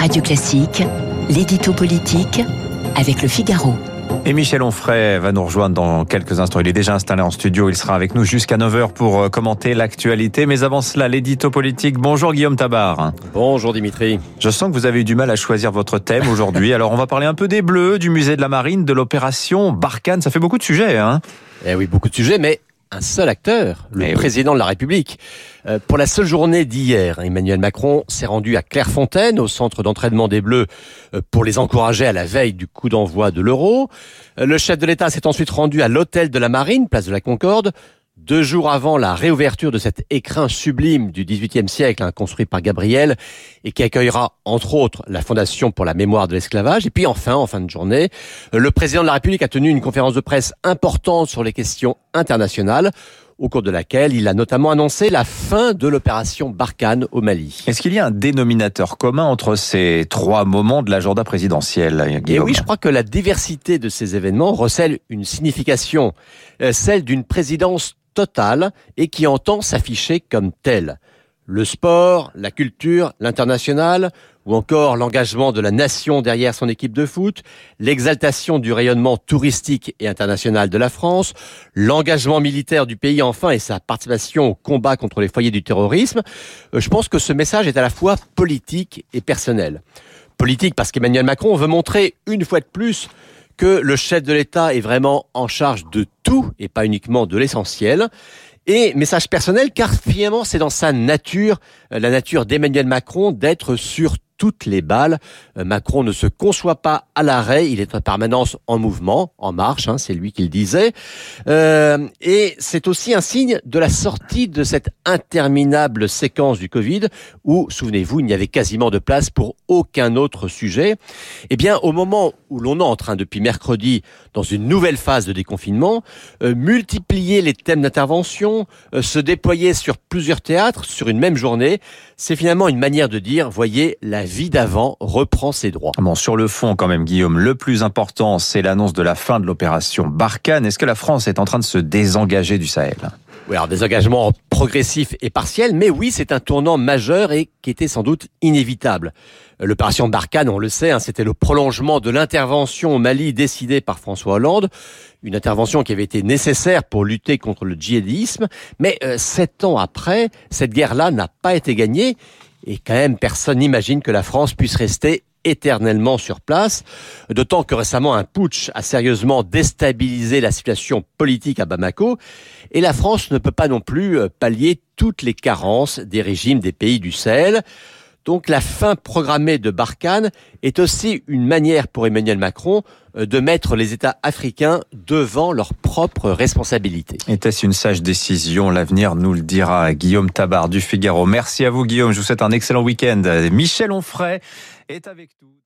Radio Classique, l'édito politique avec le Figaro. Et Michel Onfray va nous rejoindre dans quelques instants. Il est déjà installé en studio. Il sera avec nous jusqu'à 9h pour euh, commenter l'actualité. Mais avant cela, l'édito politique. Bonjour Guillaume Tabar. Bonjour Dimitri. Je sens que vous avez eu du mal à choisir votre thème aujourd'hui. Alors on va parler un peu des Bleus, du musée de la Marine, de l'opération Barkhane. Ça fait beaucoup de sujets, hein Eh oui, beaucoup de sujets, mais un seul acteur, le Eh oui. président de la République. Euh, pour la seule journée d'hier, Emmanuel Macron s'est rendu à Clairefontaine, au centre d'entraînement des Bleus, euh, pour les encourager à la veille du coup d'envoi de l'euro. Euh, le chef de l'État s'est ensuite rendu à l'hôtel de la Marine, place de la Concorde, deux jours avant la réouverture de cet écrin sublime du XVIIIe siècle, hein, construit par Gabriel, et qui accueillera, entre autres, la Fondation pour la mémoire de l'esclavage. Et puis enfin, en fin de journée, euh, le président de la République a tenu une conférence de presse importante sur les questions internationales, au cours de laquelle il a notamment annoncé la fin de l'opération Barkhane au Mali. Est-ce qu'il y a un dénominateur commun entre ces trois moments de l'agenda présidentiel, Et Guillaume oui, je crois que la diversité de ces événements recèle une signification, euh, celle d'une présidence totale et qui entend s'afficher comme telle. Le sport, la culture, l'international, ou encore l'engagement de la nation derrière son équipe de foot, l'exaltation du rayonnement touristique et international de la France, l'engagement militaire du pays enfin et sa participation au combat contre les foyers du terrorisme, euh, je pense que ce message est à la fois politique et personnel. Politique parce qu'Emmanuel Macron veut montrer une fois de plus que le chef de l'État est vraiment en charge de tout et pas uniquement de l'essentiel. Et message personnel, car finalement c'est dans sa nature, euh, la nature d'Emmanuel Macron, d'être sur toutes les balles. Euh, Macron ne se conçoit pas à l'arrêt, il est en permanence en mouvement, en marche, hein, c'est lui qui disait. Euh, et c'est aussi un signe de la sortie de cette interminable séquence du Covid, où, souvenez-vous, il n'y avait quasiment de place pour aucun autre sujet. Eh bien, au moment où l'on entre hein, depuis mercredi dans une nouvelle phase de déconfinement, euh, multiplier les thèmes d'intervention, se déployer sur plusieurs théâtres sur une même journée, c'est finalement une manière de dire, voyez, la vie d'avant reprend ses droits. Bon, sur le fond, quand même, Guillaume, le plus important, c'est l'annonce de la fin de l'opération Barkhane. Est-ce que la France est en train de se désengager du Sahel? Oui, alors des engagements progressifs et partiels, mais oui, c'est un tournant majeur et qui était sans doute inévitable. L'opération Barkhane, on le sait, hein, c'était le prolongement de l'intervention au Mali décidée par François Hollande, une intervention qui avait été nécessaire pour lutter contre le djihadisme, mais euh, sept ans après, cette guerre-là n'a pas été gagnée, et quand même personne n'imagine que la France puisse rester éternellement sur place, d'autant que récemment un putsch a sérieusement déstabilisé la situation politique à Bamako, et la France ne peut pas non plus euh, pallier toutes les carences des régimes des pays du Sahel. Donc la fin programmée de Barkhane est aussi une manière pour Emmanuel Macron euh, de mettre les États africains devant leurs propres responsabilités. Était-ce une sage décision? L'avenir nous le dira. Guillaume Tabar du Figaro. Merci à vous, Guillaume. Je vous souhaite un excellent week-end. Michel Onfray est avec nous.